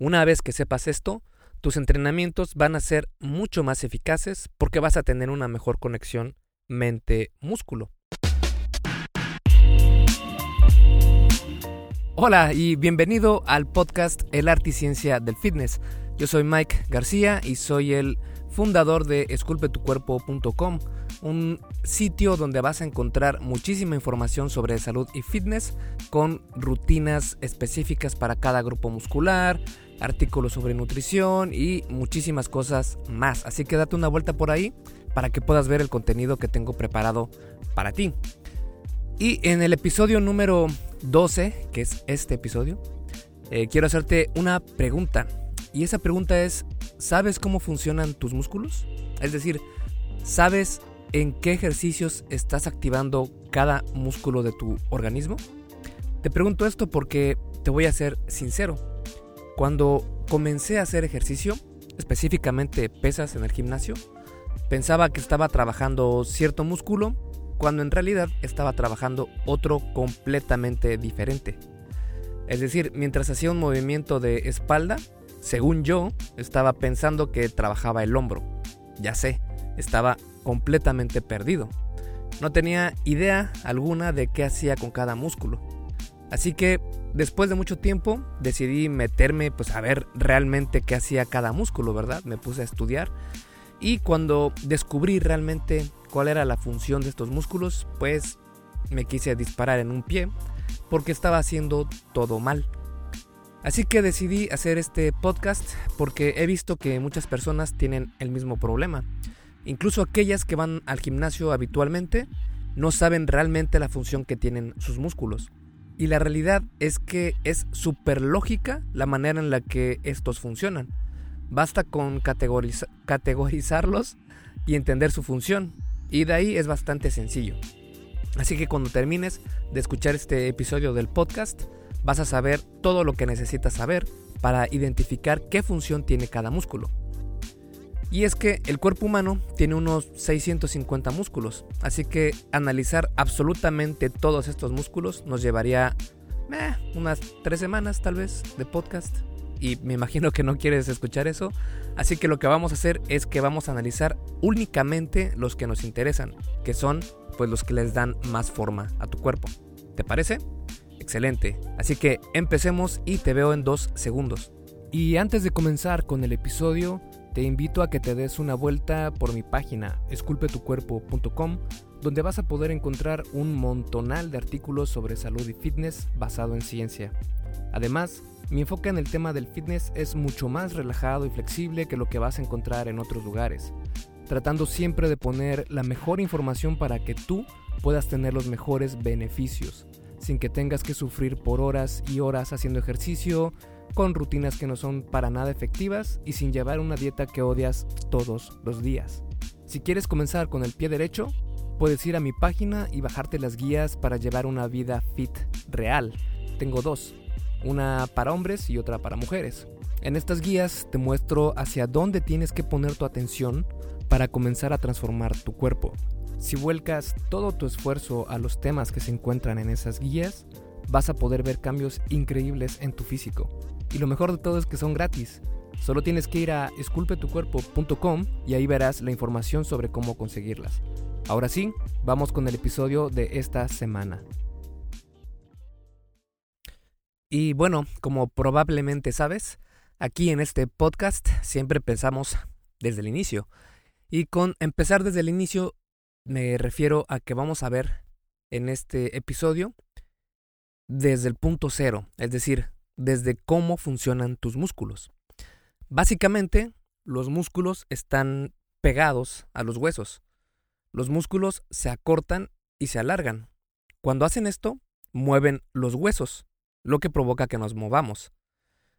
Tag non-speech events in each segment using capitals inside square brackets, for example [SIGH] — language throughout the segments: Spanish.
Una vez que sepas esto, tus entrenamientos van a ser mucho más eficaces porque vas a tener una mejor conexión mente-músculo. Hola y bienvenido al podcast El Arte y Ciencia del Fitness. Yo soy Mike García y soy el fundador de esculpetucuerpo.com, un sitio donde vas a encontrar muchísima información sobre salud y fitness con rutinas específicas para cada grupo muscular, artículos sobre nutrición y muchísimas cosas más. Así que date una vuelta por ahí para que puedas ver el contenido que tengo preparado para ti. Y en el episodio número 12, que es este episodio, eh, quiero hacerte una pregunta. Y esa pregunta es, ¿sabes cómo funcionan tus músculos? Es decir, ¿sabes en qué ejercicios estás activando cada músculo de tu organismo? Te pregunto esto porque te voy a ser sincero. Cuando comencé a hacer ejercicio, específicamente pesas en el gimnasio, pensaba que estaba trabajando cierto músculo cuando en realidad estaba trabajando otro completamente diferente. Es decir, mientras hacía un movimiento de espalda, según yo, estaba pensando que trabajaba el hombro. Ya sé, estaba completamente perdido. No tenía idea alguna de qué hacía con cada músculo. Así que después de mucho tiempo decidí meterme pues a ver realmente qué hacía cada músculo, ¿verdad? Me puse a estudiar y cuando descubrí realmente cuál era la función de estos músculos, pues me quise disparar en un pie porque estaba haciendo todo mal. Así que decidí hacer este podcast porque he visto que muchas personas tienen el mismo problema. Incluso aquellas que van al gimnasio habitualmente no saben realmente la función que tienen sus músculos. Y la realidad es que es súper lógica la manera en la que estos funcionan. Basta con categorizarlos y entender su función. Y de ahí es bastante sencillo. Así que cuando termines de escuchar este episodio del podcast, vas a saber todo lo que necesitas saber para identificar qué función tiene cada músculo. Y es que el cuerpo humano tiene unos 650 músculos, así que analizar absolutamente todos estos músculos nos llevaría unas 3 semanas tal vez de podcast. Y me imagino que no quieres escuchar eso, así que lo que vamos a hacer es que vamos a analizar únicamente los que nos interesan, que son pues los que les dan más forma a tu cuerpo. ¿Te parece? Excelente, así que empecemos y te veo en dos segundos. Y antes de comenzar con el episodio, te invito a que te des una vuelta por mi página esculpetucuerpo.com, donde vas a poder encontrar un montonal de artículos sobre salud y fitness basado en ciencia. Además, mi enfoque en el tema del fitness es mucho más relajado y flexible que lo que vas a encontrar en otros lugares, tratando siempre de poner la mejor información para que tú puedas tener los mejores beneficios, sin que tengas que sufrir por horas y horas haciendo ejercicio, con rutinas que no son para nada efectivas y sin llevar una dieta que odias todos los días. Si quieres comenzar con el pie derecho, puedes ir a mi página y bajarte las guías para llevar una vida fit real. Tengo dos, una para hombres y otra para mujeres. En estas guías te muestro hacia dónde tienes que poner tu atención para comenzar a transformar tu cuerpo. Si vuelcas todo tu esfuerzo a los temas que se encuentran en esas guías, vas a poder ver cambios increíbles en tu físico. Y lo mejor de todo es que son gratis. Solo tienes que ir a esculpetucuerpo.com y ahí verás la información sobre cómo conseguirlas. Ahora sí, vamos con el episodio de esta semana. Y bueno, como probablemente sabes, aquí en este podcast siempre pensamos desde el inicio. Y con empezar desde el inicio me refiero a que vamos a ver en este episodio desde el punto cero, es decir, desde cómo funcionan tus músculos. Básicamente, los músculos están pegados a los huesos. Los músculos se acortan y se alargan. Cuando hacen esto, mueven los huesos, lo que provoca que nos movamos.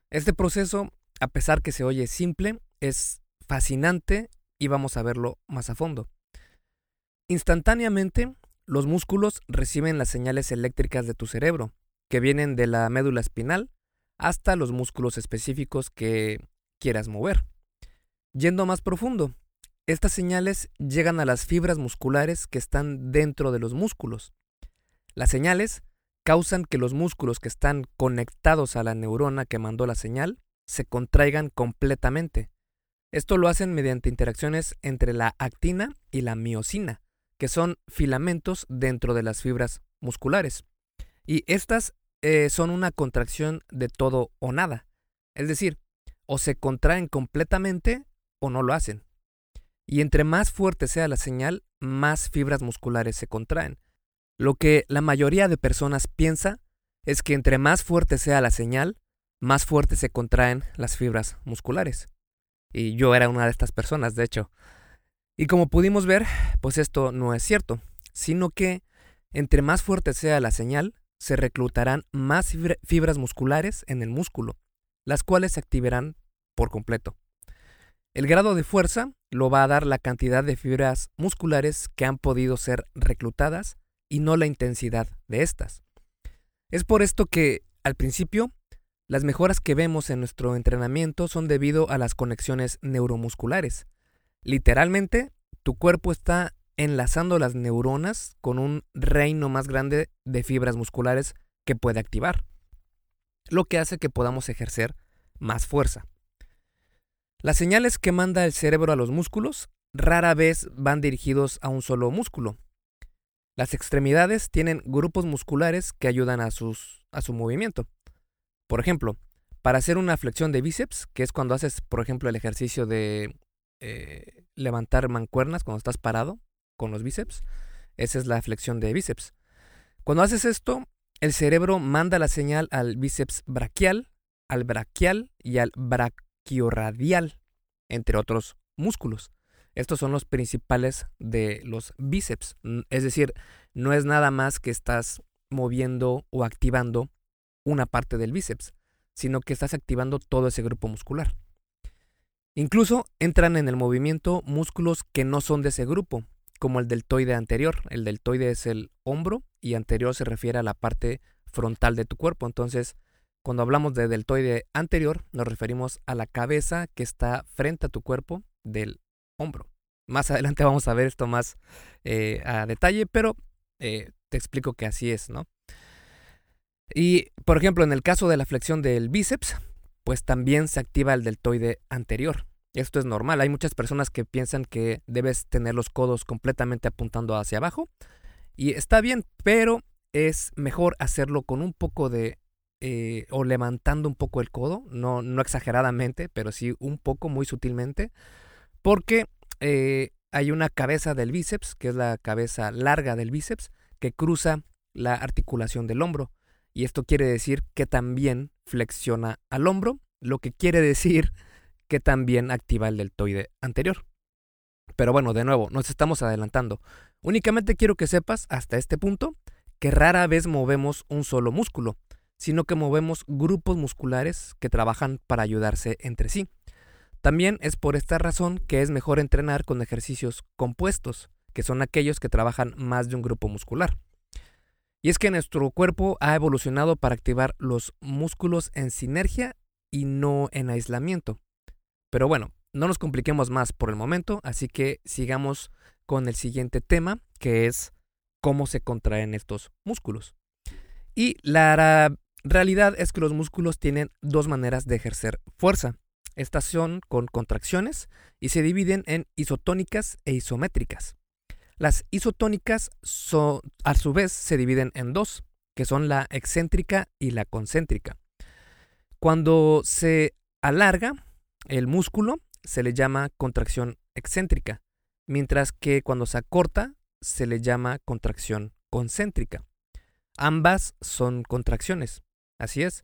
Este proceso, a pesar que se oye simple, es fascinante y vamos a verlo más a fondo. Instantáneamente, los músculos reciben las señales eléctricas de tu cerebro, que vienen de la médula espinal hasta los músculos específicos que quieras mover. Yendo más profundo, estas señales llegan a las fibras musculares que están dentro de los músculos. Las señales causan que los músculos que están conectados a la neurona que mandó la señal se contraigan completamente. Esto lo hacen mediante interacciones entre la actina y la miocina, que son filamentos dentro de las fibras musculares. Y estas eh, son una contracción de todo o nada. Es decir, o se contraen completamente o no lo hacen. Y entre más fuerte sea la señal, más fibras musculares se contraen. Lo que la mayoría de personas piensa es que entre más fuerte sea la señal, más fuerte se contraen las fibras musculares. Y yo era una de estas personas, de hecho. Y como pudimos ver, pues esto no es cierto, sino que entre más fuerte sea la señal, se reclutarán más fibras musculares en el músculo, las cuales se activarán por completo. El grado de fuerza lo va a dar la cantidad de fibras musculares que han podido ser reclutadas y no la intensidad de estas. Es por esto que, al principio, las mejoras que vemos en nuestro entrenamiento son debido a las conexiones neuromusculares. Literalmente, tu cuerpo está enlazando las neuronas con un reino más grande de fibras musculares que puede activar, lo que hace que podamos ejercer más fuerza. Las señales que manda el cerebro a los músculos rara vez van dirigidos a un solo músculo. Las extremidades tienen grupos musculares que ayudan a, sus, a su movimiento. Por ejemplo, para hacer una flexión de bíceps, que es cuando haces, por ejemplo, el ejercicio de eh, levantar mancuernas cuando estás parado con los bíceps, esa es la flexión de bíceps. Cuando haces esto, el cerebro manda la señal al bíceps braquial, al braquial y al brachioradial, entre otros músculos. Estos son los principales de los bíceps. Es decir, no es nada más que estás moviendo o activando una parte del bíceps, sino que estás activando todo ese grupo muscular. Incluso entran en el movimiento músculos que no son de ese grupo, como el deltoide anterior. El deltoide es el hombro y anterior se refiere a la parte frontal de tu cuerpo. Entonces, cuando hablamos de deltoide anterior, nos referimos a la cabeza que está frente a tu cuerpo del hombro. Más [LAUGHS] adelante vamos a ver esto más eh, a detalle, pero eh, te explico que así es, ¿no? Y, por ejemplo, en el caso de la flexión del bíceps, pues también se activa el deltoide anterior. Esto es normal. Hay muchas personas que piensan que debes tener los codos completamente apuntando hacia abajo. Y está bien, pero es mejor hacerlo con un poco de... Eh, o levantando un poco el codo, no, no exageradamente, pero sí un poco, muy sutilmente, porque eh, hay una cabeza del bíceps, que es la cabeza larga del bíceps, que cruza la articulación del hombro y esto quiere decir que también flexiona al hombro, lo que quiere decir que también activa el deltoide anterior. Pero bueno, de nuevo, nos estamos adelantando. Únicamente quiero que sepas hasta este punto que rara vez movemos un solo músculo, sino que movemos grupos musculares que trabajan para ayudarse entre sí. También es por esta razón que es mejor entrenar con ejercicios compuestos, que son aquellos que trabajan más de un grupo muscular. Y es que nuestro cuerpo ha evolucionado para activar los músculos en sinergia y no en aislamiento. Pero bueno, no nos compliquemos más por el momento, así que sigamos con el siguiente tema, que es cómo se contraen estos músculos. Y la realidad es que los músculos tienen dos maneras de ejercer fuerza. Estas son con contracciones y se dividen en isotónicas e isométricas. Las isotónicas a su vez se dividen en dos, que son la excéntrica y la concéntrica. Cuando se alarga el músculo se le llama contracción excéntrica, mientras que cuando se acorta se le llama contracción concéntrica. Ambas son contracciones, así es.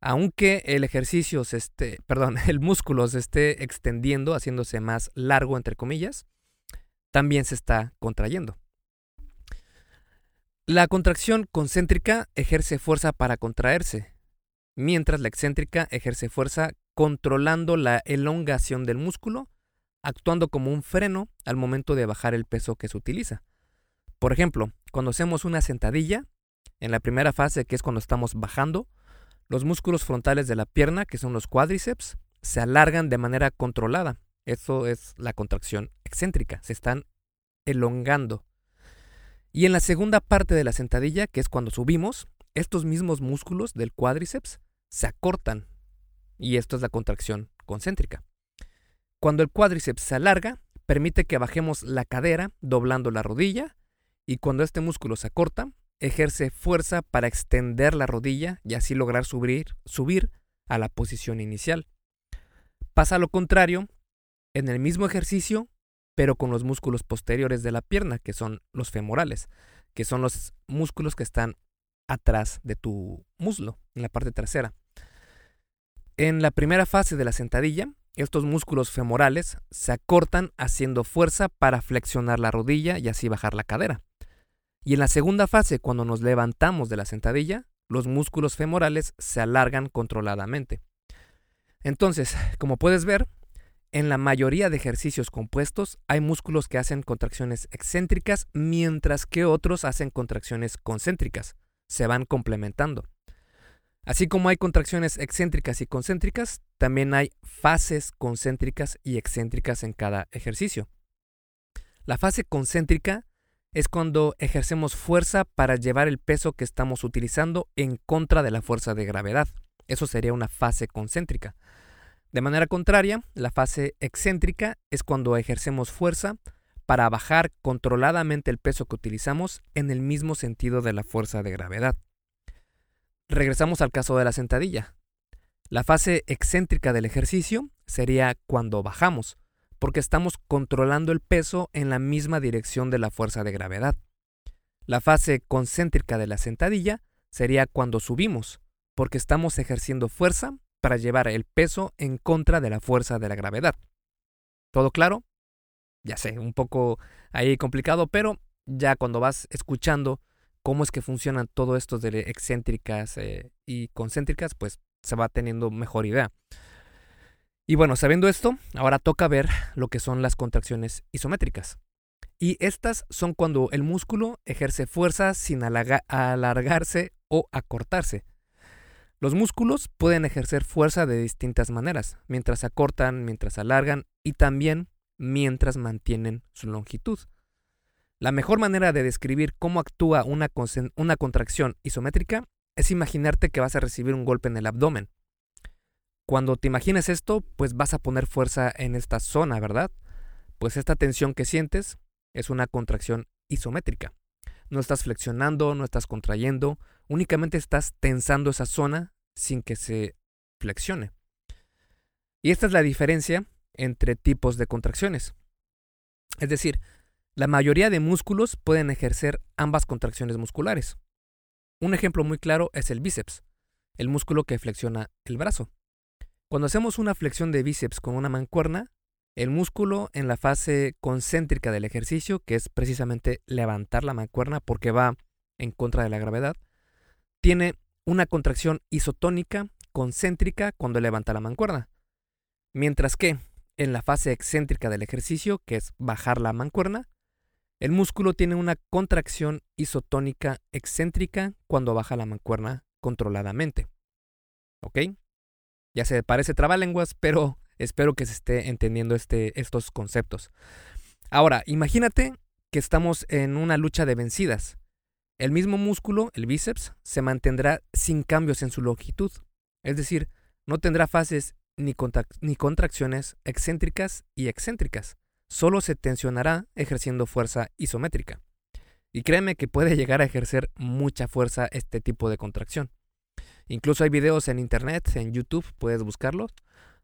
Aunque el ejercicio se esté, perdón, [LAUGHS] el músculo se esté extendiendo, haciéndose más largo entre comillas, también se está contrayendo. La contracción concéntrica ejerce fuerza para contraerse, mientras la excéntrica ejerce fuerza controlando la elongación del músculo, actuando como un freno al momento de bajar el peso que se utiliza. Por ejemplo, cuando hacemos una sentadilla, en la primera fase, que es cuando estamos bajando, los músculos frontales de la pierna, que son los cuádriceps, se alargan de manera controlada, eso es la contracción excéntrica, se están elongando. Y en la segunda parte de la sentadilla, que es cuando subimos, estos mismos músculos del cuádriceps se acortan. y esto es la contracción concéntrica. Cuando el cuádriceps se alarga, permite que bajemos la cadera doblando la rodilla y cuando este músculo se acorta, ejerce fuerza para extender la rodilla y así lograr subir, subir a la posición inicial. Pasa lo contrario en el mismo ejercicio, pero con los músculos posteriores de la pierna, que son los femorales, que son los músculos que están atrás de tu muslo, en la parte trasera. En la primera fase de la sentadilla, estos músculos femorales se acortan haciendo fuerza para flexionar la rodilla y así bajar la cadera. Y en la segunda fase, cuando nos levantamos de la sentadilla, los músculos femorales se alargan controladamente. Entonces, como puedes ver, en la mayoría de ejercicios compuestos hay músculos que hacen contracciones excéntricas mientras que otros hacen contracciones concéntricas. Se van complementando. Así como hay contracciones excéntricas y concéntricas, también hay fases concéntricas y excéntricas en cada ejercicio. La fase concéntrica es cuando ejercemos fuerza para llevar el peso que estamos utilizando en contra de la fuerza de gravedad. Eso sería una fase concéntrica. De manera contraria, la fase excéntrica es cuando ejercemos fuerza para bajar controladamente el peso que utilizamos en el mismo sentido de la fuerza de gravedad. Regresamos al caso de la sentadilla. La fase excéntrica del ejercicio sería cuando bajamos, porque estamos controlando el peso en la misma dirección de la fuerza de gravedad. La fase concéntrica de la sentadilla sería cuando subimos, porque estamos ejerciendo fuerza para llevar el peso en contra de la fuerza de la gravedad. ¿Todo claro? Ya sé, un poco ahí complicado, pero ya cuando vas escuchando cómo es que funcionan todo esto de excéntricas eh, y concéntricas, pues se va teniendo mejor idea. Y bueno, sabiendo esto, ahora toca ver lo que son las contracciones isométricas. Y estas son cuando el músculo ejerce fuerza sin alargarse o acortarse. Los músculos pueden ejercer fuerza de distintas maneras, mientras acortan, mientras alargan y también mientras mantienen su longitud. La mejor manera de describir cómo actúa una, una contracción isométrica es imaginarte que vas a recibir un golpe en el abdomen. Cuando te imagines esto, pues vas a poner fuerza en esta zona, ¿verdad? Pues esta tensión que sientes es una contracción isométrica. No estás flexionando, no estás contrayendo, únicamente estás tensando esa zona sin que se flexione. Y esta es la diferencia entre tipos de contracciones. Es decir, la mayoría de músculos pueden ejercer ambas contracciones musculares. Un ejemplo muy claro es el bíceps, el músculo que flexiona el brazo. Cuando hacemos una flexión de bíceps con una mancuerna, el músculo en la fase concéntrica del ejercicio, que es precisamente levantar la mancuerna porque va en contra de la gravedad, tiene una contracción isotónica concéntrica cuando levanta la mancuerna. Mientras que en la fase excéntrica del ejercicio, que es bajar la mancuerna, el músculo tiene una contracción isotónica excéntrica cuando baja la mancuerna controladamente. ¿Ok? Ya se parece trabalenguas, pero espero que se esté entendiendo este, estos conceptos. Ahora, imagínate que estamos en una lucha de vencidas. El mismo músculo, el bíceps, se mantendrá sin cambios en su longitud. Es decir, no tendrá fases ni, contracciones excéntricas y excéntricas. Solo se tensionará ejerciendo fuerza isométrica. Y créeme que puede llegar a ejercer mucha fuerza este tipo de contracción. Incluso hay videos en internet, en YouTube, puedes buscarlos,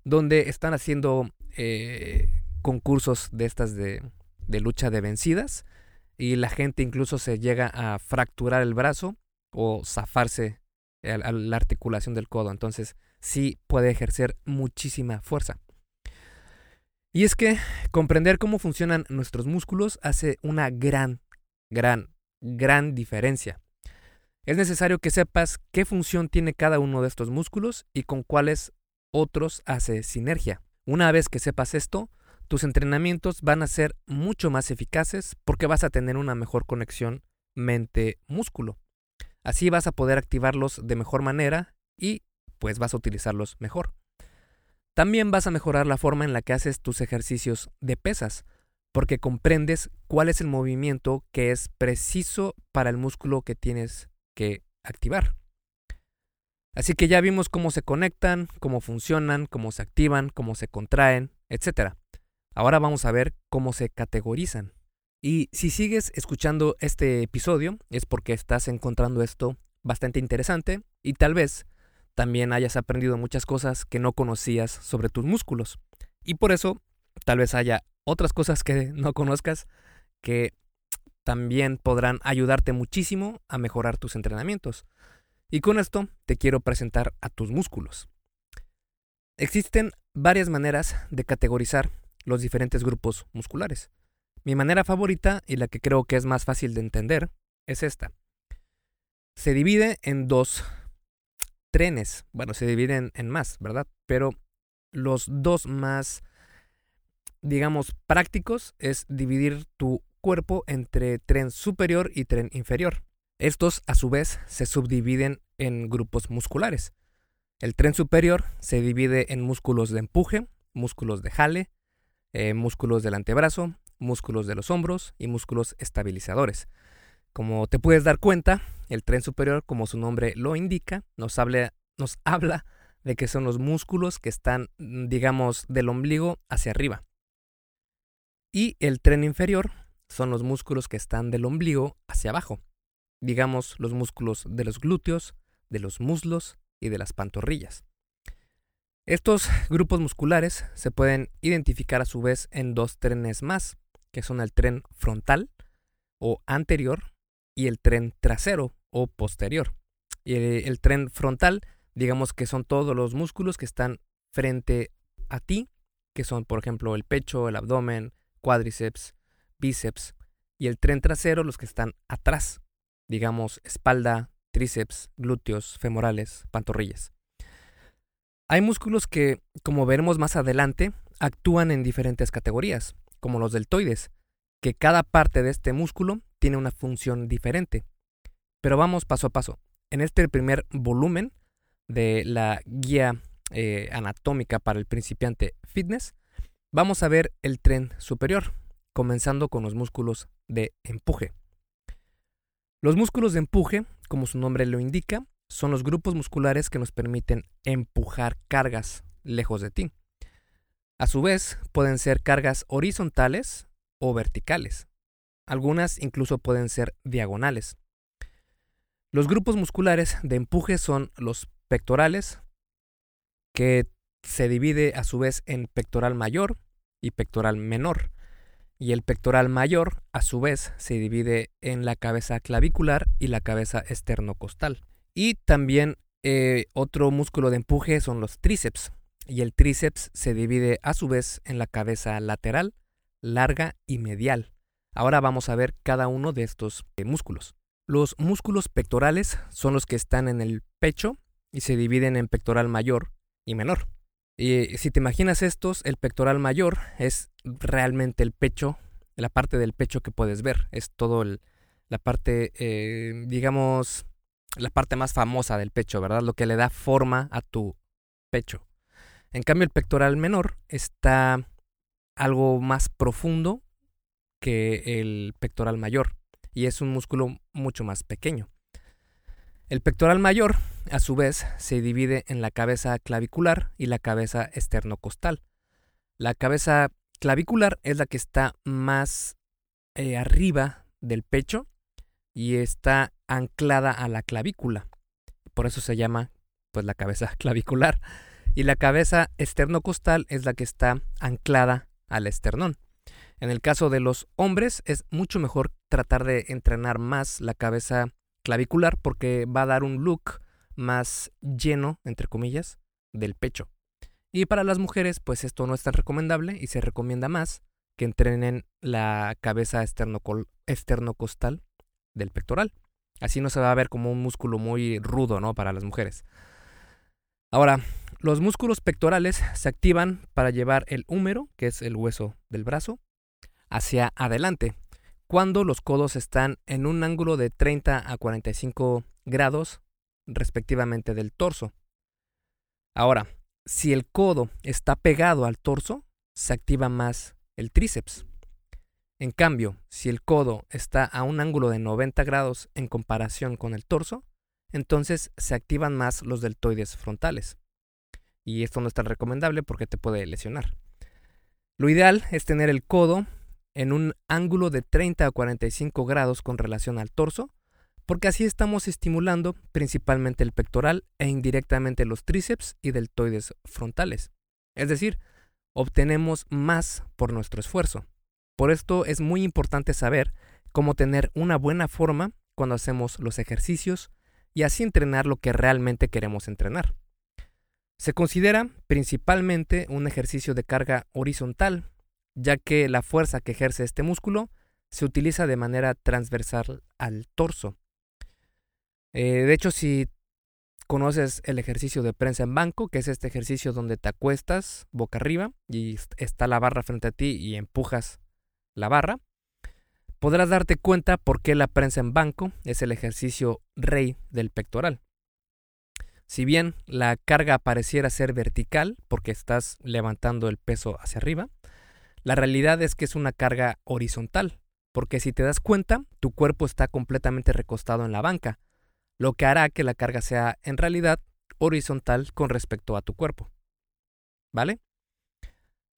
donde están haciendo eh, concursos de estas de, lucha de vencidas y la gente incluso se llega a fracturar el brazo o zafarse a la articulación del codo. Entonces sí puede ejercer muchísima fuerza. Y es que comprender cómo funcionan nuestros músculos hace una gran, gran, gran diferencia. Es necesario que sepas qué función tiene cada uno de estos músculos y con cuáles otros hace sinergia. Una vez que sepas esto, tus entrenamientos van a ser mucho más eficaces porque vas a tener una mejor conexión mente-músculo. Así vas a poder activarlos de mejor manera y pues vas a utilizarlos mejor. También vas a mejorar la forma en la que haces tus ejercicios de pesas, porque comprendes cuál es el movimiento que es preciso para el músculo que tienes que activar. Así que ya vimos cómo se conectan, cómo funcionan, cómo se activan, cómo se contraen, etc. Ahora vamos a ver cómo se categorizan. Y si sigues escuchando este episodio es porque estás encontrando esto bastante interesante y tal vez también hayas aprendido muchas cosas que no conocías sobre tus músculos. Y por eso tal vez haya otras cosas que no conozcas que también podrán ayudarte muchísimo a mejorar tus entrenamientos. Y con esto te quiero presentar a tus músculos. Existen varias maneras de categorizar los diferentes grupos musculares. Mi manera favorita y la que creo que es más fácil de entender es esta. Se divide en dos trenes. Bueno, se dividen en más, ¿verdad? Pero los dos más, digamos, prácticos es dividir tu cuerpo entre tren superior y tren inferior. Estos, a su vez, se subdividen en grupos musculares. El tren superior se divide en músculos de empuje, músculos de jale, eh, músculos del antebrazo, músculos de los hombros y músculos estabilizadores. Como te puedes dar cuenta, el tren superior, como su nombre lo indica, nos [LAUGHS] habla, de que son los músculos que están, mm, digamos, del ombligo hacia arriba. Y el tren inferior son los músculos que están del ombligo hacia abajo. Digamos, los músculos de los glúteos, de los muslos y de las pantorrillas. Estos [LAUGHS] grupos musculares se pueden identificar a su vez en dos trenes más, que son el tren frontal o anterior y el tren trasero o posterior. Y el, tren frontal, digamos que son todos los músculos que están frente a ti, que son por ejemplo el pecho, el abdomen, cuádriceps, bíceps, y el tren trasero los que están atrás, digamos espalda, tríceps, glúteos, femorales, pantorrillas. Hay músculos que, como veremos más adelante, actúan en diferentes categorías, como los deltoides, que cada parte de este músculo tiene una función diferente. Pero vamos paso a paso. En este primer volumen de la guía eh, anatómica para el principiante fitness, vamos a ver el tren superior, comenzando con los músculos de empuje. Los músculos de empuje, como su nombre lo indica, son los grupos musculares que nos permiten empujar cargas lejos de ti. A su vez, pueden ser cargas horizontales o verticales. Algunas incluso pueden ser diagonales. Los grupos musculares de empuje son los pectorales, que se divide a su vez en pectoral mayor y pectoral menor. Y el pectoral mayor, a su vez, se divide en la cabeza clavicular y la cabeza esternocostal. Y también eh, otro músculo de empuje son los tríceps. Y el tríceps se divide a su vez en la cabeza lateral, larga y medial. Ahora vamos a ver cada uno de estos eh, músculos. Los músculos pectorales son los que están en el pecho y se dividen en pectoral mayor y menor. Y si te imaginas estos, el pectoral mayor es realmente el pecho, la parte del pecho que puedes ver. Es todo la parte, eh, digamos, la parte más famosa del pecho, ¿verdad? Lo que le da forma a tu pecho. En cambio, el pectoral menor está algo más profundo que el pectoral mayor y es un músculo mucho más pequeño. El pectoral mayor, a su vez, se divide en la cabeza clavicular y la cabeza esternocostal. La cabeza clavicular es la que está más eh, arriba del pecho y está anclada a la clavícula. Por eso se llama pues la cabeza [LAUGHS] clavicular. Y la cabeza esternocostal es la que está anclada al esternón. En el caso de los hombres es mucho mejor tratar de entrenar más la cabeza clavicular porque va a dar un look más lleno, entre comillas, del pecho. Y para las mujeres, pues esto no es tan recomendable y se recomienda más que entrenen la cabeza esternocostal del pectoral. Así no se va a ver como un músculo muy rudo, ¿no? Para las mujeres. Ahora, los músculos pectorales se activan para llevar el húmero, que es el hueso del brazo, hacia adelante, cuando los codos están en un ángulo de 30 a 45 grados respectivamente del torso. Ahora, si el codo está pegado al torso, se activa más el tríceps. En cambio, si el codo está a un ángulo de 90 grados en comparación con el torso, entonces se activan más los deltoides frontales. Y esto no es tan recomendable porque te puede lesionar. Lo ideal es tener el codo en un ángulo de 30 a 45 grados con relación al torso, porque así estamos estimulando principalmente el pectoral e indirectamente los tríceps y deltoides frontales. Es decir, obtenemos más por nuestro esfuerzo. Por esto es muy importante saber cómo tener una buena forma cuando hacemos los ejercicios y así entrenar lo que realmente queremos entrenar. Se considera principalmente un ejercicio de carga horizontal, ya que la fuerza que ejerce este músculo se utiliza de manera transversal al torso. Eh, de hecho, si conoces el ejercicio de prensa en banco, que es este ejercicio donde te acuestas boca arriba y está la barra frente a ti y empujas la barra, podrás darte cuenta por qué la prensa en banco es el ejercicio rey del pectoral. Si bien la carga pareciera ser vertical porque estás levantando el peso hacia arriba, la realidad es que es una carga horizontal, porque si te das cuenta, tu cuerpo está completamente recostado en la banca, lo que hará que la carga sea en realidad horizontal con respecto a tu cuerpo. ¿Vale?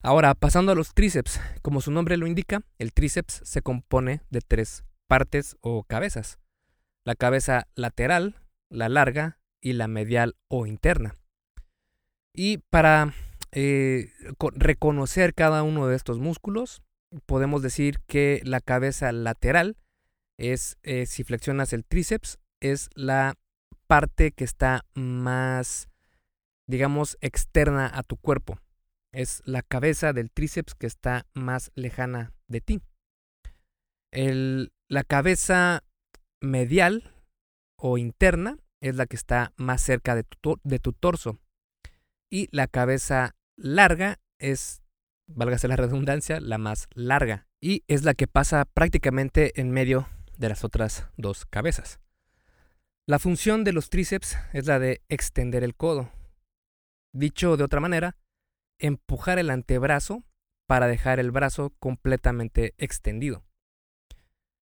Ahora, pasando a los tríceps, como su nombre lo indica, el tríceps se compone de tres partes o cabezas. La cabeza lateral, la larga y la medial o interna. Y para eh, reconocer cada uno de estos músculos, podemos decir que la cabeza lateral es, eh, si flexionas el tríceps, es la parte que está más, digamos, externa a tu cuerpo. Es la cabeza del tríceps que está más lejana de ti. El, la cabeza medial o interna es la que está más cerca de tu, de tu torso. Y la cabeza larga es, válgase la redundancia, la más larga. Y es la que pasa prácticamente en medio de las otras dos cabezas. La función de los tríceps es la de extender el codo. Dicho de otra manera, empujar el antebrazo para dejar el brazo completamente extendido.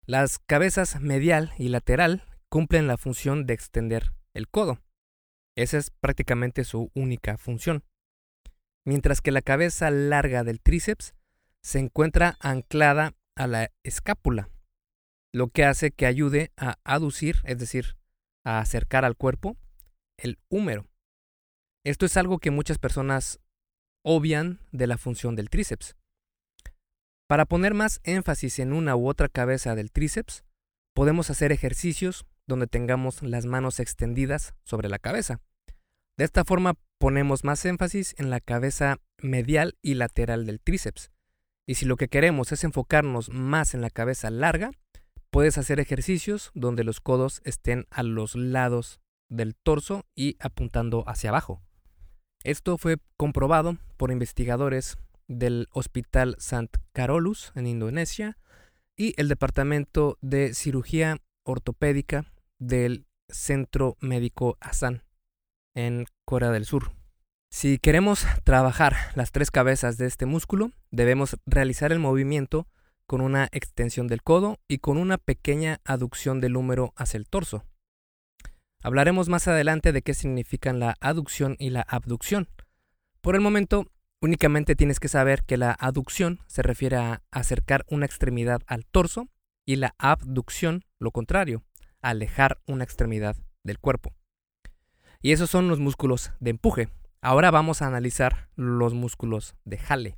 Las cabezas medial y lateral cumplen la función de extender el codo. Esa es prácticamente su única función. Mientras que la cabeza larga del tríceps se encuentra anclada a la escápula, lo que hace que ayude a aducir, es decir, a acercar al cuerpo, el húmero. Esto es algo que muchas personas obvian de la función del tríceps. Para poner más énfasis en una u otra cabeza del tríceps, podemos hacer ejercicios donde tengamos las manos extendidas sobre la cabeza. De esta forma ponemos más énfasis en la cabeza medial y lateral del tríceps. Y si lo que queremos es enfocarnos más en la cabeza larga, puedes hacer ejercicios donde los codos estén a los lados del torso y apuntando hacia abajo. Esto fue comprobado por investigadores del Hospital St. Carolus en Indonesia y el Departamento de Cirugía Ortopédica del Centro Médico Asan en Corea del Sur. Si queremos trabajar las tres cabezas de este músculo, debemos realizar el movimiento con una extensión del codo y con una pequeña aducción del húmero hacia el torso. Hablaremos más adelante de qué significan la aducción y la abducción. Por el momento, únicamente tienes que saber que la aducción se refiere a acercar una extremidad al torso y la abducción, lo contrario, alejar una extremidad del cuerpo. Y esos son los músculos de empuje. Ahora vamos a analizar los músculos de jale.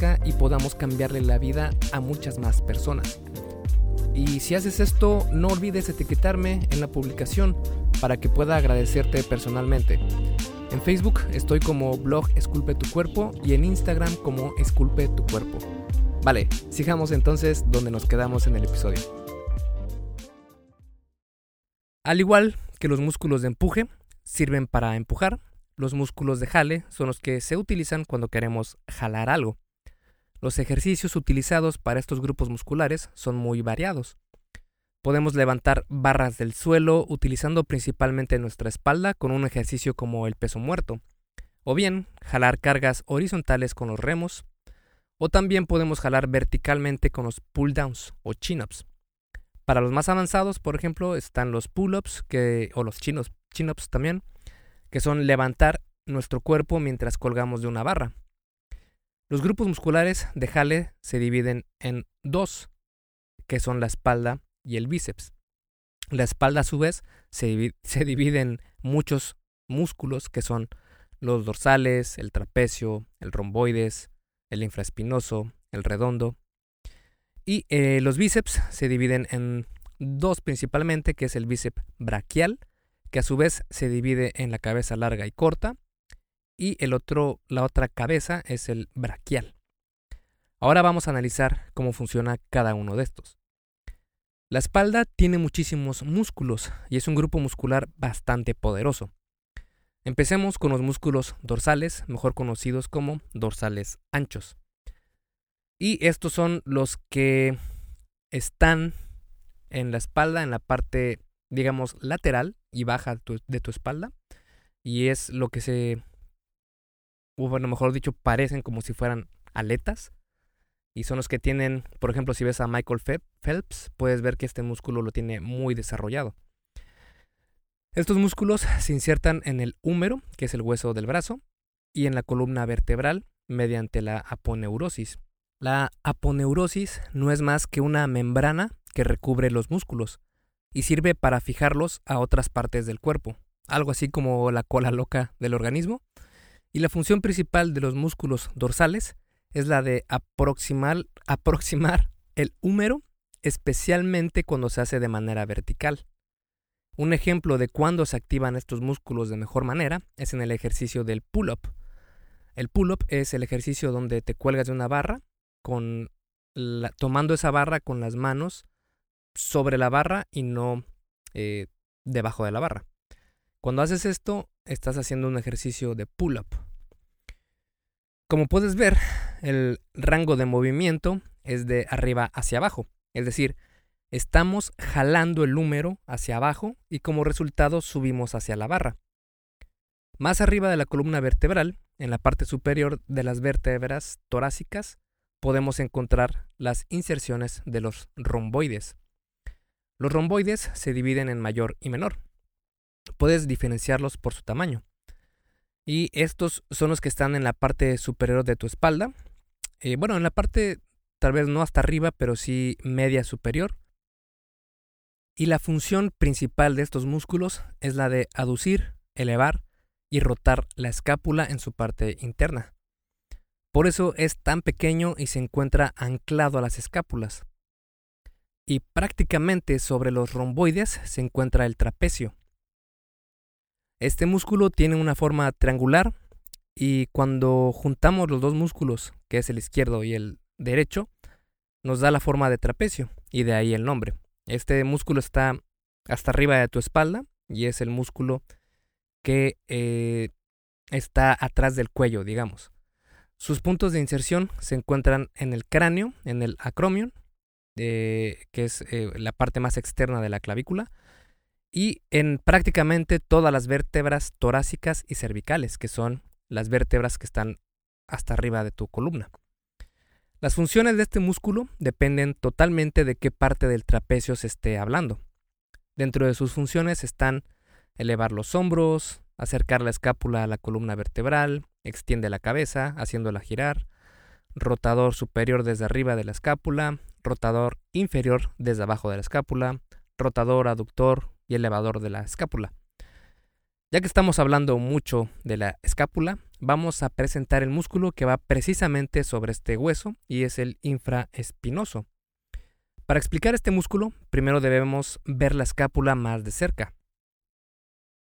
y podamos cambiarle la vida a muchas más personas. Y si haces esto, no olvides etiquetarme en la publicación para que pueda agradecerte personalmente. En Facebook estoy como blog Esculpe tu cuerpo y en Instagram como Esculpe tu cuerpo. Vale, sigamos entonces donde nos quedamos en el episodio. Al igual que los músculos de empuje sirven para empujar, los músculos de jale son los que se utilizan cuando queremos jalar algo. Los ejercicios utilizados para estos grupos musculares son muy variados. Podemos levantar barras del suelo utilizando principalmente nuestra espalda con un ejercicio como el peso muerto, o bien jalar cargas horizontales con los remos, o también podemos jalar verticalmente con los pull downs o chin-ups. Para los más avanzados, por ejemplo, están los pull-ups o los chin-ups también, que son levantar nuestro cuerpo mientras colgamos de una barra. Los grupos musculares de jale se dividen en dos, que son la espalda y el bíceps. La espalda a su vez se, [LAUGHS] se divide en muchos músculos que son los dorsales, el trapecio, el romboides, el infraespinoso, el redondo. Y eh, los bíceps se dividen en dos principalmente, que es el bíceps braquial, que a su vez se divide en la cabeza larga y corta, y el otro, la otra cabeza es el braquial. Ahora vamos a analizar cómo funciona cada uno de estos. La espalda tiene muchísimos músculos y es un grupo muscular bastante poderoso. Empecemos con los músculos dorsales, mejor conocidos como dorsales anchos. Y estos son los que están en la espalda, en la parte, digamos, lateral y baja de tu espalda. Y es lo que se o bueno, mejor dicho, parecen como si fueran aletas. Y son los que tienen, por ejemplo, si ves a Michael Phelps, puedes ver que este músculo lo tiene muy desarrollado. Estos músculos se insertan en el húmero, que es el hueso del brazo, y en la columna vertebral mediante la aponeurosis. La aponeurosis no es más que una membrana que recubre los músculos y sirve para fijarlos a otras partes del cuerpo, algo así como la cola loca del organismo, y la función principal de los músculos dorsales es la de aproximar, el húmero, especialmente cuando se hace de manera vertical. Un ejemplo de cuándo se activan estos músculos de mejor manera es en el ejercicio del pull-up. El pull-up es el ejercicio donde te cuelgas de una barra, con tomando esa barra con las manos sobre la barra y no eh, debajo de la barra. Cuando haces esto, estás haciendo un ejercicio de pull-up. Como puedes ver, el rango de movimiento es de arriba hacia abajo, es decir, estamos jalando el número hacia abajo y como resultado subimos hacia la barra. Más arriba de la columna vertebral, en la parte superior de las vértebras torácicas, podemos encontrar las inserciones de los romboides. Los romboides se dividen en mayor y menor puedes diferenciarlos por su tamaño. Y estos son los que están en la parte superior de tu espalda. Eh, bueno, en la parte tal vez no hasta arriba, pero sí media superior. Y la función principal de estos músculos es la de aducir, elevar y rotar la escápula en su parte interna. Por eso es tan pequeño y se encuentra anclado a las escápulas. Y prácticamente sobre los romboides se encuentra el trapecio. Este músculo tiene una forma triangular y cuando juntamos los dos músculos, que es el izquierdo y el derecho, nos da la forma de trapecio y de ahí el nombre. Este músculo está hasta arriba de tu espalda y es el músculo que eh, está atrás del cuello, digamos. Sus puntos de inserción se encuentran en el cráneo, en el acromion, eh, que es eh, la parte más externa de la clavícula, y en prácticamente todas las vértebras torácicas y cervicales, que son las vértebras que están hasta arriba de tu columna. Las funciones de este músculo dependen totalmente de qué parte del trapecio se esté hablando. Dentro de sus funciones están elevar los hombros, acercar la escápula a la columna vertebral, extiende la cabeza, haciéndola girar, rotador superior desde arriba de la escápula, rotador inferior desde abajo de la escápula, rotador aductor y elevador de la escápula. Ya que estamos hablando mucho de la escápula, vamos a presentar el músculo que va precisamente sobre este hueso y es el infraespinoso. Para explicar este músculo, primero debemos ver la escápula más de cerca.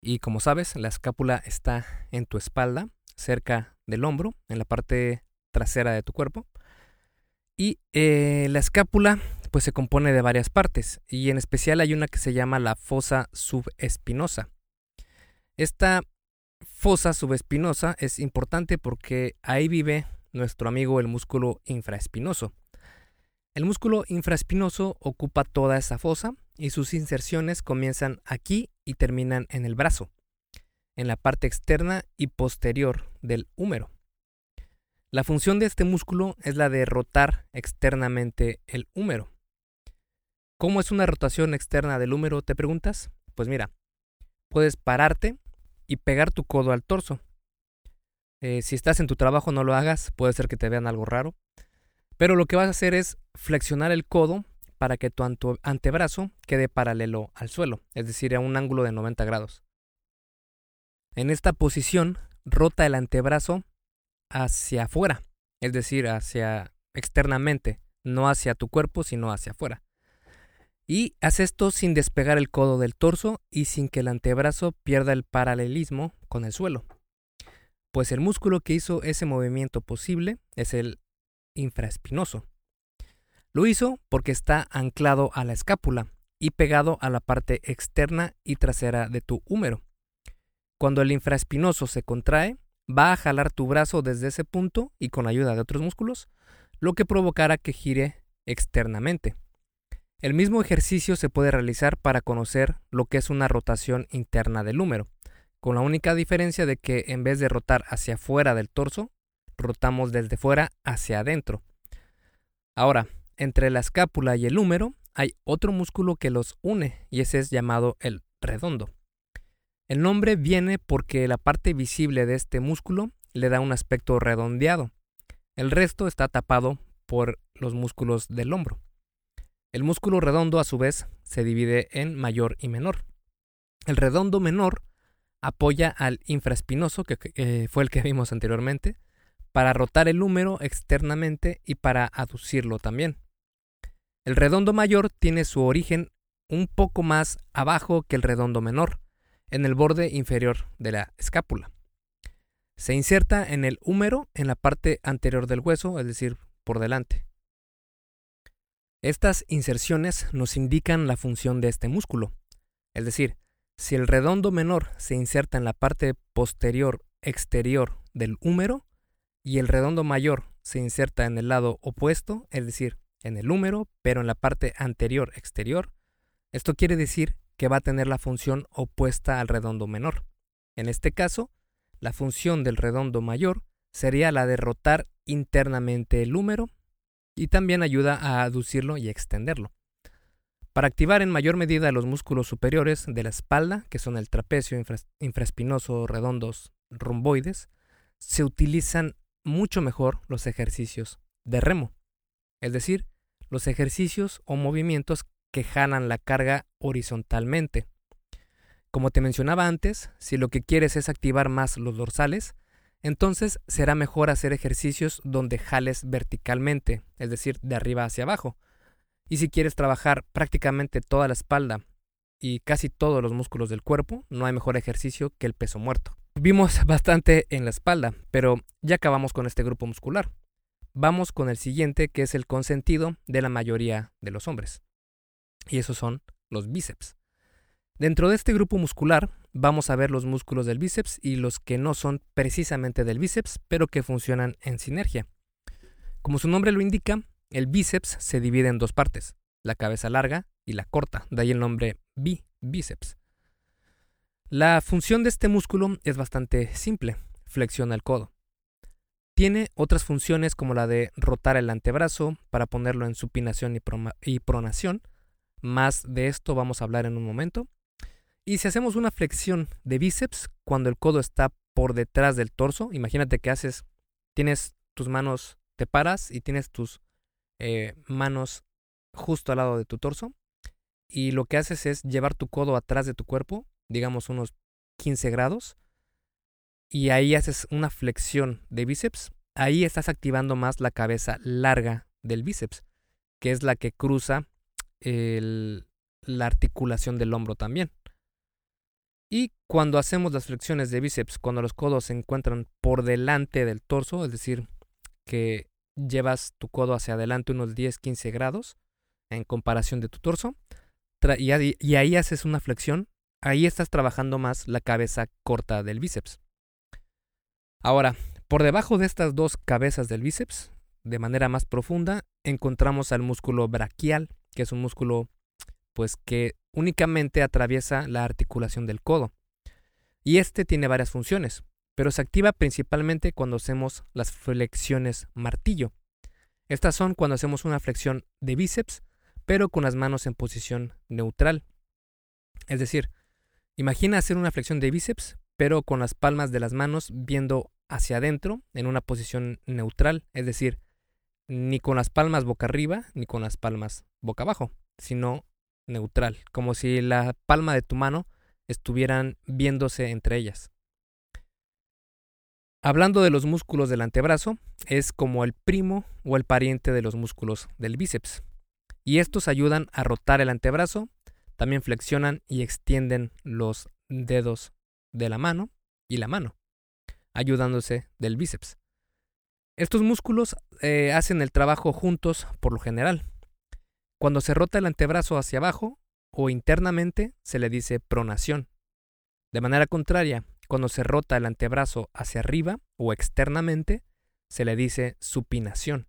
Y como sabes, la escápula está en tu espalda, cerca del hombro, en la parte trasera de tu cuerpo. Y eh, la escápula pues se compone de varias partes y en especial hay una que se llama la fosa subespinosa. Esta fosa subespinosa es importante porque ahí vive nuestro amigo el músculo infraespinoso. El músculo infraespinoso ocupa toda esa fosa y sus inserciones comienzan aquí y terminan en el brazo, en la parte externa y posterior del húmero. La función de este músculo es la de rotar externamente el húmero. ¿Cómo es una rotación externa del húmero, te preguntas? Pues mira, puedes pararte y pegar tu codo al torso. Eh, si estás en tu trabajo no lo hagas, puede ser que te vean algo raro. Pero lo que vas a hacer es flexionar el codo para que tu antebrazo quede paralelo al suelo, es decir, a un ángulo de 90 grados. En esta posición, rota el antebrazo hacia afuera, es decir, hacia externamente, no hacia tu cuerpo, sino hacia afuera. Y haz esto sin despegar el codo del torso y sin que el antebrazo pierda el paralelismo con el suelo. Pues el músculo que hizo ese movimiento posible es el infraespinoso. Lo hizo porque está anclado a la escápula y pegado a la parte externa y trasera de tu húmero. Cuando el infraespinoso se contrae, va a jalar tu brazo desde ese punto y con ayuda de otros músculos, lo que provocará que gire externamente. El mismo ejercicio se puede realizar para conocer lo que es una rotación interna del húmero, con la única diferencia de que en vez de rotar hacia afuera del torso, rotamos desde fuera hacia adentro. Ahora, entre la escápula y el húmero hay otro músculo que los une y ese es llamado el redondo. El nombre viene porque la parte visible de este músculo le da un aspecto redondeado. El resto está tapado por los músculos del hombro. El músculo redondo a su vez se divide en mayor y menor. El redondo menor apoya al infraespinoso, que fue el que [LAUGHS] vimos anteriormente, para rotar el húmero externamente y para aducirlo también. El redondo mayor tiene su origen un poco más abajo que el redondo menor, en el borde inferior de la escápula. Se inserta en el húmero en la parte anterior del hueso, es decir, por delante. Estas inserciones nos indican la función de este músculo. Es decir, si el redondo menor se inserta en la parte posterior exterior del húmero y el redondo mayor se inserta en el lado opuesto, es decir, en el húmero, pero en la parte anterior exterior, esto quiere decir que va a tener la función opuesta al redondo menor. En este caso, la función del redondo mayor sería la de rotar internamente el húmero y también ayuda a aducirlo y extenderlo. Para activar en mayor medida los músculos superiores de la espalda, que son el trapecio, infraespinoso, redondos, romboides, se utilizan mucho mejor los ejercicios de remo, es decir, los ejercicios o movimientos que jalan la carga horizontalmente. Como te mencionaba antes, si lo que quieres es activar más los dorsales, entonces será mejor hacer ejercicios donde jales verticalmente, es decir, de arriba hacia abajo. Y si quieres trabajar prácticamente toda la espalda y casi todos los músculos del cuerpo, no hay mejor ejercicio que el peso muerto. Vimos [LAUGHS] bastante en la espalda, pero ya acabamos con este grupo muscular. Vamos con el siguiente, que es el consentido de la mayoría de los hombres y esos son los bíceps. Dentro de este grupo muscular vamos a ver los músculos del bíceps y los que no son precisamente del bíceps, pero que funcionan en sinergia. Como su nombre lo indica, el bíceps se divide en dos partes, la cabeza larga y la corta, de ahí el nombre bi, bíceps. La función de este músculo es bastante simple, flexiona el codo. Tiene otras funciones como la de rotar el antebrazo para ponerlo en supinación y pronación, más de esto vamos a hablar en un momento. Y si hacemos una flexión de bíceps cuando el codo está por detrás del torso, imagínate que haces, tienes tus manos, te paras y tienes tus eh, manos justo al lado de tu torso. Y lo que haces es llevar tu codo atrás de tu cuerpo, digamos unos 15 grados. Y ahí haces una flexión de bíceps. Ahí estás activando más la cabeza larga del bíceps, que es la que cruza la articulación del hombro también. Y cuando hacemos las flexiones de bíceps, cuando los codos se encuentran por delante del torso, es decir, que llevas tu codo hacia adelante unos 10-15 grados, en comparación de tu torso. Y, ahí haces una flexión. Ahí estás trabajando más la cabeza corta del bíceps. Ahora, por debajo de estas dos cabezas del bíceps, de manera más profunda, encontramos al músculo braquial, que es un músculo pues que únicamente atraviesa la articulación del codo. Y este tiene varias funciones, pero se activa principalmente cuando hacemos las flexiones martillo. Estas son cuando hacemos una flexión de bíceps, pero con las manos en posición neutral. Es decir, imagina hacer una flexión de bíceps, pero con las palmas de las manos viendo hacia adentro en una posición neutral, es decir, ni con las palmas boca arriba ni con las palmas boca abajo, sino neutral, como si la palma de tu mano estuvieran viéndose entre ellas. Hablando de los músculos del antebrazo, es como el primo o el pariente de los músculos del bíceps. Y estos ayudan a rotar el antebrazo, también flexionan y extienden los dedos de la mano y la mano, ayudándose del bíceps. Estos músculos eh, hacen el trabajo juntos por lo general. Cuando se rota el antebrazo hacia abajo o internamente se le dice pronación. De manera contraria, cuando se rota el antebrazo hacia arriba o externamente, se le dice supinación.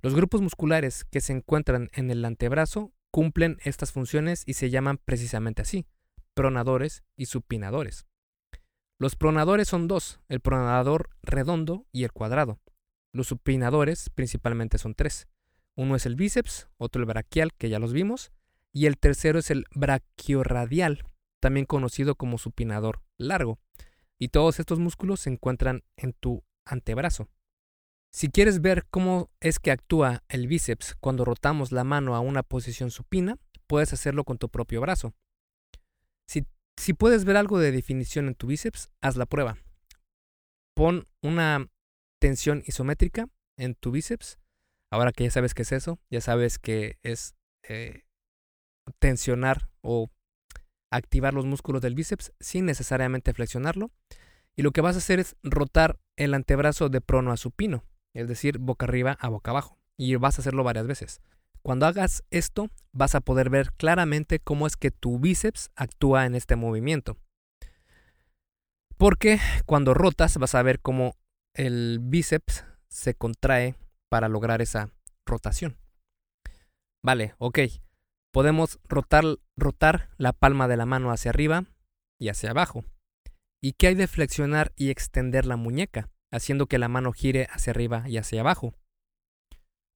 Los grupos musculares que se encuentran en el antebrazo cumplen estas funciones y se llaman precisamente así, pronadores y supinadores. Los pronadores son dos, el pronador redondo y el cuadrado. Los supinadores principalmente son tres. Uno es el bíceps, otro el braquial, que ya los vimos, y el tercero es el brachiorradial, también conocido como supinador largo, y todos estos músculos se encuentran en tu antebrazo. Si quieres ver cómo es que actúa el bíceps cuando rotamos la mano a una posición supina, puedes hacerlo con tu propio brazo. Si, si puedes ver algo de definición en tu bíceps, haz la prueba. Pon una tensión isométrica en tu bíceps. Ahora que ya sabes qué es eso, ya sabes que es eh, tensionar o activar los músculos del bíceps sin necesariamente flexionarlo. Y lo que vas a hacer es rotar el antebrazo de prono a supino, es decir, boca arriba a boca abajo. Y vas a hacerlo varias veces. Cuando hagas esto, vas a poder ver claramente cómo es que tu bíceps actúa en este movimiento. Porque cuando rotas vas a ver cómo el bíceps se contrae para lograr esa rotación. Vale, ok. Podemos rotar, rotar la palma de la mano hacia arriba y hacia abajo. ¿Y qué hay de flexionar y extender la muñeca, haciendo que la mano gire hacia arriba y hacia abajo?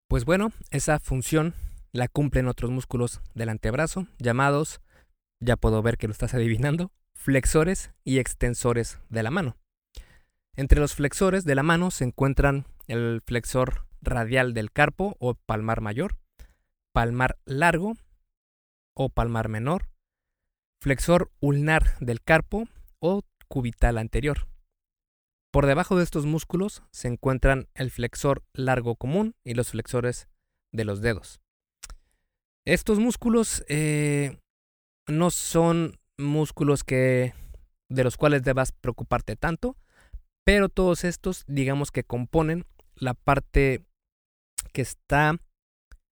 Pues bueno, esa función la cumplen otros músculos del antebrazo, llamados, ya puedo ver que lo estás adivinando, flexores y extensores de la mano. Entre los flexores de la mano se encuentran el flexor radial del carpo o palmar mayor, palmar largo o palmar menor, flexor ulnar del carpo o cubital anterior. Por debajo de estos músculos se encuentran el flexor largo común y los flexores de los dedos. Estos músculos eh, no son músculos que de los cuales debas preocuparte tanto, pero todos estos digamos que componen la parte que está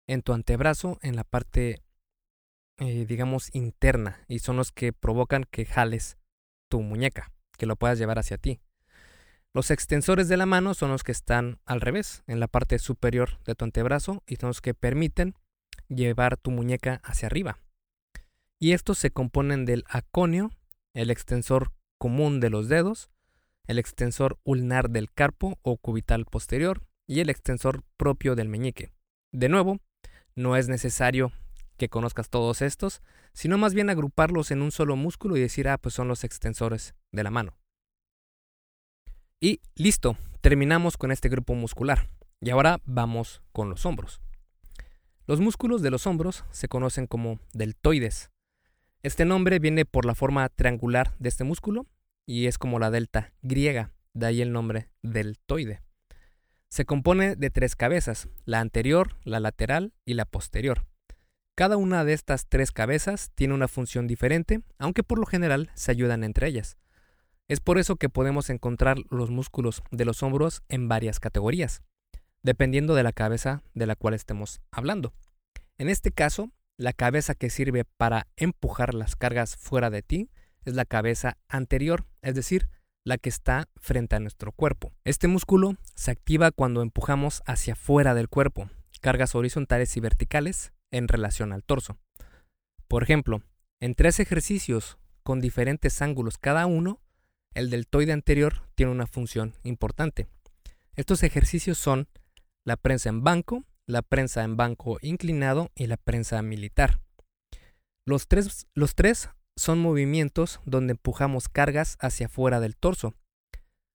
en tu antebrazo, en la parte eh, digamos, interna y son los que provocan que jales tu muñeca, que lo puedas llevar hacia ti. Los extensores de la mano son los que están al revés, en la parte superior de tu antebrazo y son los que permiten llevar tu muñeca hacia arriba. Y estos se componen del aconio, el extensor común de los dedos, el extensor ulnar del carpo o cubital posterior y el extensor propio del meñique. De nuevo, no es necesario que conozcas todos estos, sino más bien agruparlos en un solo músculo y decir, ah, pues son los extensores de la mano. Y listo, terminamos con este grupo muscular. Y ahora vamos con los hombros. Los músculos de los hombros se conocen como deltoides. Este nombre viene por la forma triangular de este músculo y es como la delta griega, de ahí el nombre deltoide. Se compone de tres cabezas, la anterior, la lateral y la posterior. Cada una de estas tres cabezas tiene una función diferente, aunque por lo general se ayudan entre ellas. Es por eso que podemos encontrar los músculos de los hombros en varias categorías, dependiendo de la cabeza de la cual estemos hablando. En este caso, la cabeza que sirve para empujar las cargas fuera de ti es la cabeza anterior, es decir, la que está frente a nuestro cuerpo. Este músculo se activa cuando empujamos hacia fuera del cuerpo, cargas horizontales y verticales en relación al torso. Por ejemplo, en tres ejercicios con diferentes ángulos cada uno, el deltoide anterior tiene una función importante. Estos ejercicios son la prensa en banco, la prensa en banco inclinado y la prensa militar. Los tres, los tres son movimientos donde empujamos cargas hacia fuera del torso.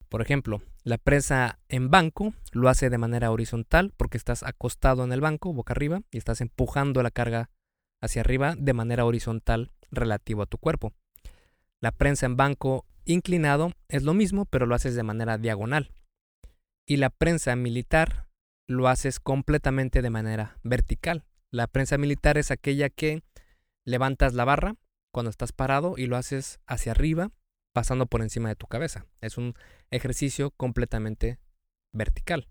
Por ejemplo, la prensa en banco lo hace de manera horizontal porque estás acostado en el banco, boca arriba, y estás empujando la carga hacia arriba de manera horizontal relativo a tu cuerpo. La prensa en banco inclinado es lo mismo, pero lo haces de manera diagonal. Y la prensa militar lo haces completamente de manera vertical. La prensa militar es aquella que levantas la barra cuando estás parado y lo haces hacia arriba, pasando por encima de tu cabeza. Es un ejercicio completamente vertical.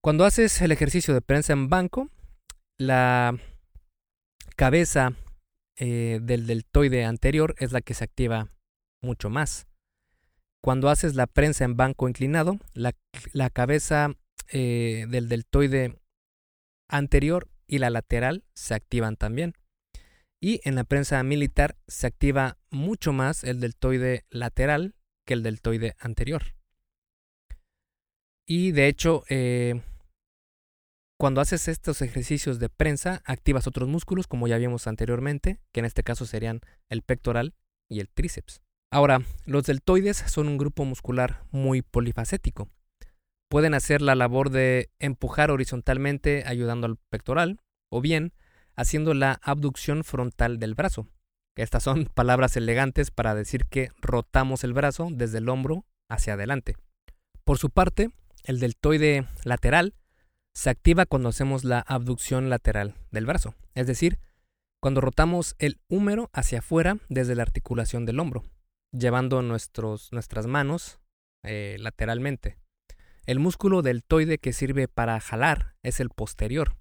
Cuando haces el ejercicio de prensa en banco, la cabeza eh, del deltoide anterior es la que se activa mucho más. Cuando haces la prensa en banco inclinado, la, cabeza eh, del deltoide anterior y la lateral se activan también. Y en la prensa militar se activa mucho más el deltoide lateral que el deltoide anterior. Y de hecho, eh, cuando haces estos ejercicios de prensa, activas otros músculos, como ya vimos anteriormente, que en este caso serían el pectoral y el tríceps. Ahora, los deltoides son un grupo muscular muy polifacético. Pueden hacer la labor de empujar horizontalmente ayudando al pectoral, o bien haciendo la abducción frontal del brazo. Estas son [LAUGHS] palabras elegantes para decir que rotamos el brazo desde el hombro hacia adelante. Por su parte, el deltoide lateral se activa cuando hacemos la abducción lateral del brazo, es decir, cuando rotamos el húmero hacia afuera desde la articulación del hombro, llevando nuestros, nuestras manos eh, lateralmente. El músculo deltoide que sirve para jalar es el posterior.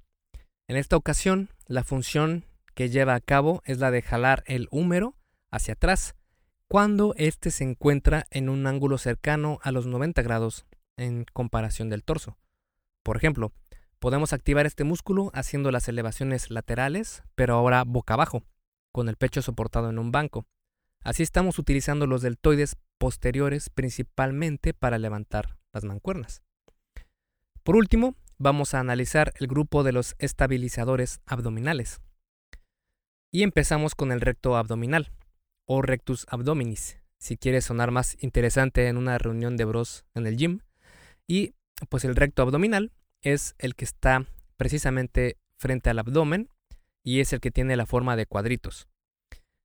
En esta ocasión, la función que lleva a cabo es la de jalar el húmero hacia atrás cuando éste se encuentra en un ángulo cercano a los 90 grados en comparación del torso. Por ejemplo, Podemos activar este músculo haciendo las elevaciones laterales, pero ahora boca abajo, con el pecho soportado en un banco. Así estamos utilizando los deltoides posteriores principalmente para levantar las mancuernas. Por último, vamos a analizar el grupo de los estabilizadores abdominales. Y empezamos con el recto abdominal, o rectus abdominis, si quieres sonar más interesante en una reunión de bros en el gym. Y pues el recto abdominal es el que está precisamente frente al abdomen y es el que tiene la forma de cuadritos.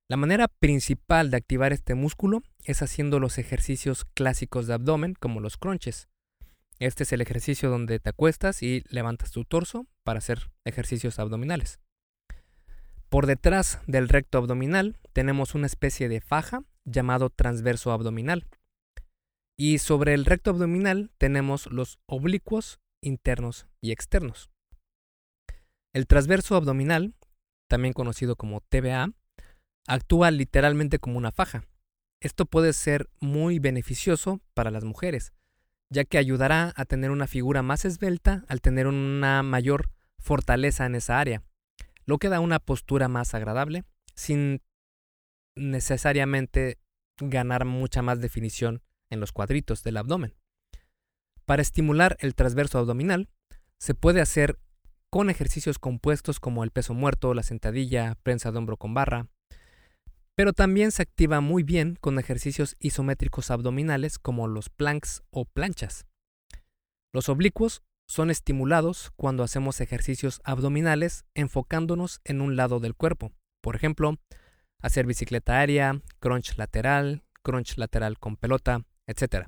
La manera principal de activar este músculo es haciendo los ejercicios clásicos de abdomen como los crunches. Este es el ejercicio donde te acuestas y levantas tu torso para hacer ejercicios abdominales. Por detrás del recto abdominal tenemos una especie de faja llamado transverso abdominal. Y sobre el recto abdominal tenemos los oblicuos internos y externos. El transverso abdominal, también conocido como TBA, actúa literalmente como una faja. Esto puede ser muy beneficioso para las mujeres, ya que ayudará a tener una figura más esbelta al tener una mayor fortaleza en esa área, lo que da una postura más agradable sin necesariamente ganar mucha más definición en los cuadritos del abdomen. Para estimular el transverso abdominal, se puede hacer con ejercicios compuestos como el peso muerto, la sentadilla, prensa de hombro con barra, pero también se activa muy bien con ejercicios isométricos abdominales como los planks o planchas. Los oblicuos son estimulados cuando hacemos ejercicios abdominales enfocándonos en un lado del cuerpo. Por ejemplo, hacer bicicleta aérea, crunch lateral, crunch lateral con pelota, etc.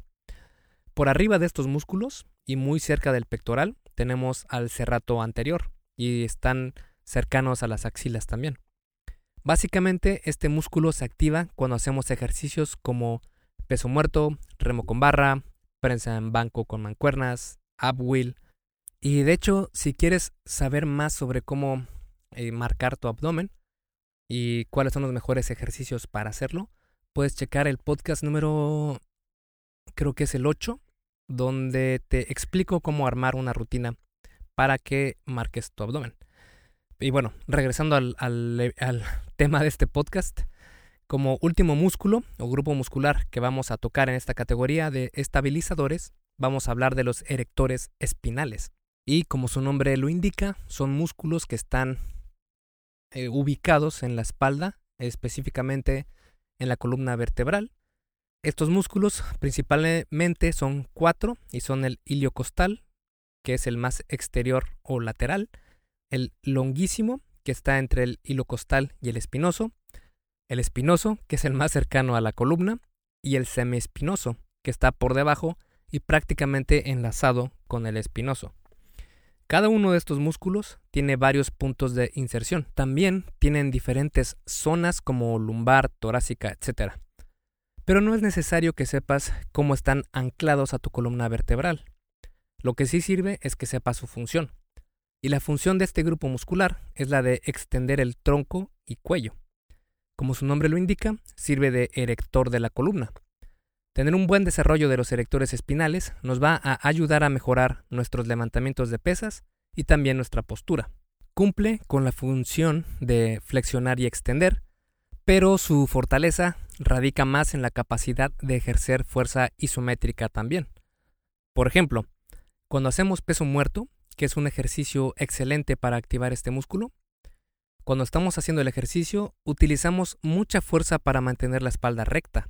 Por arriba de estos músculos y muy cerca del pectoral tenemos al cerrato anterior y están cercanos a las axilas también. Básicamente este músculo se activa cuando hacemos ejercicios como peso muerto, remo con barra, prensa en banco con mancuernas, up wheel Y de hecho, si quieres saber más sobre cómo eh, marcar tu abdomen y cuáles son los mejores ejercicios para hacerlo, puedes checar el podcast número, creo que es el 8, donde te explico cómo armar una rutina para que marques tu abdomen. Y bueno, regresando al, al, tema de este podcast, como último músculo o grupo muscular que vamos a tocar en esta categoría de estabilizadores, vamos a hablar de los erectores espinales. Y como su nombre lo indica, son músculos que están eh, ubicados en la espalda, específicamente en la columna vertebral. Estos músculos principalmente son cuatro y son el iliocostal, que es el más exterior o lateral, el longuísimo, que está entre el ilocostal y el espinoso, el espinoso, que es el más cercano a la columna, y el semiespinoso, que está por debajo y prácticamente enlazado con el espinoso. Cada uno de estos músculos tiene varios puntos de inserción. También tienen diferentes zonas como lumbar, torácica, etc. Pero no es necesario que sepas cómo están anclados a tu columna vertebral. Lo que sí sirve es que sepas su función. Y la función de este grupo muscular es la de extender el tronco y cuello. Como su nombre lo indica, sirve de erector de la columna. Tener un buen desarrollo de los erectores espinales nos va a ayudar a mejorar nuestros levantamientos de pesas y también nuestra postura. Cumple con la función de flexionar y extender, pero su fortaleza radica más en la capacidad de ejercer fuerza isométrica también. Por ejemplo, cuando hacemos peso muerto, que es un ejercicio excelente para activar este músculo, cuando estamos haciendo el ejercicio utilizamos mucha fuerza para mantener la espalda recta,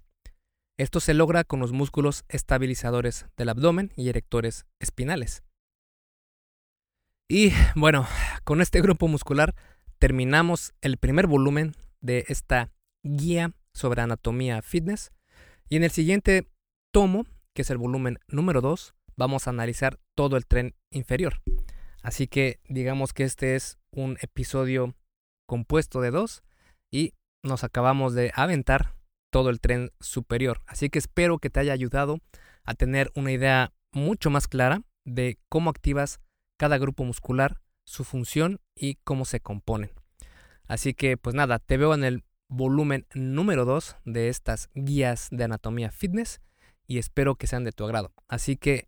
esto se logra con los músculos estabilizadores del abdomen y erectores espinales. Y bueno, con este grupo muscular terminamos el primer volumen de esta guía sobre anatomía fitness. Y en el siguiente tomo, que es el volumen número 2, vamos a analizar todo el tren inferior. Así que digamos que este es un episodio compuesto de dos y nos acabamos de aventar todo el tren superior. Así que espero que te haya ayudado a tener una idea mucho más clara de cómo activas cada grupo muscular, su función y cómo se componen. Así que pues nada, te veo en el volumen número 2 de estas guías de anatomía fitness y espero que sean de tu agrado. Así que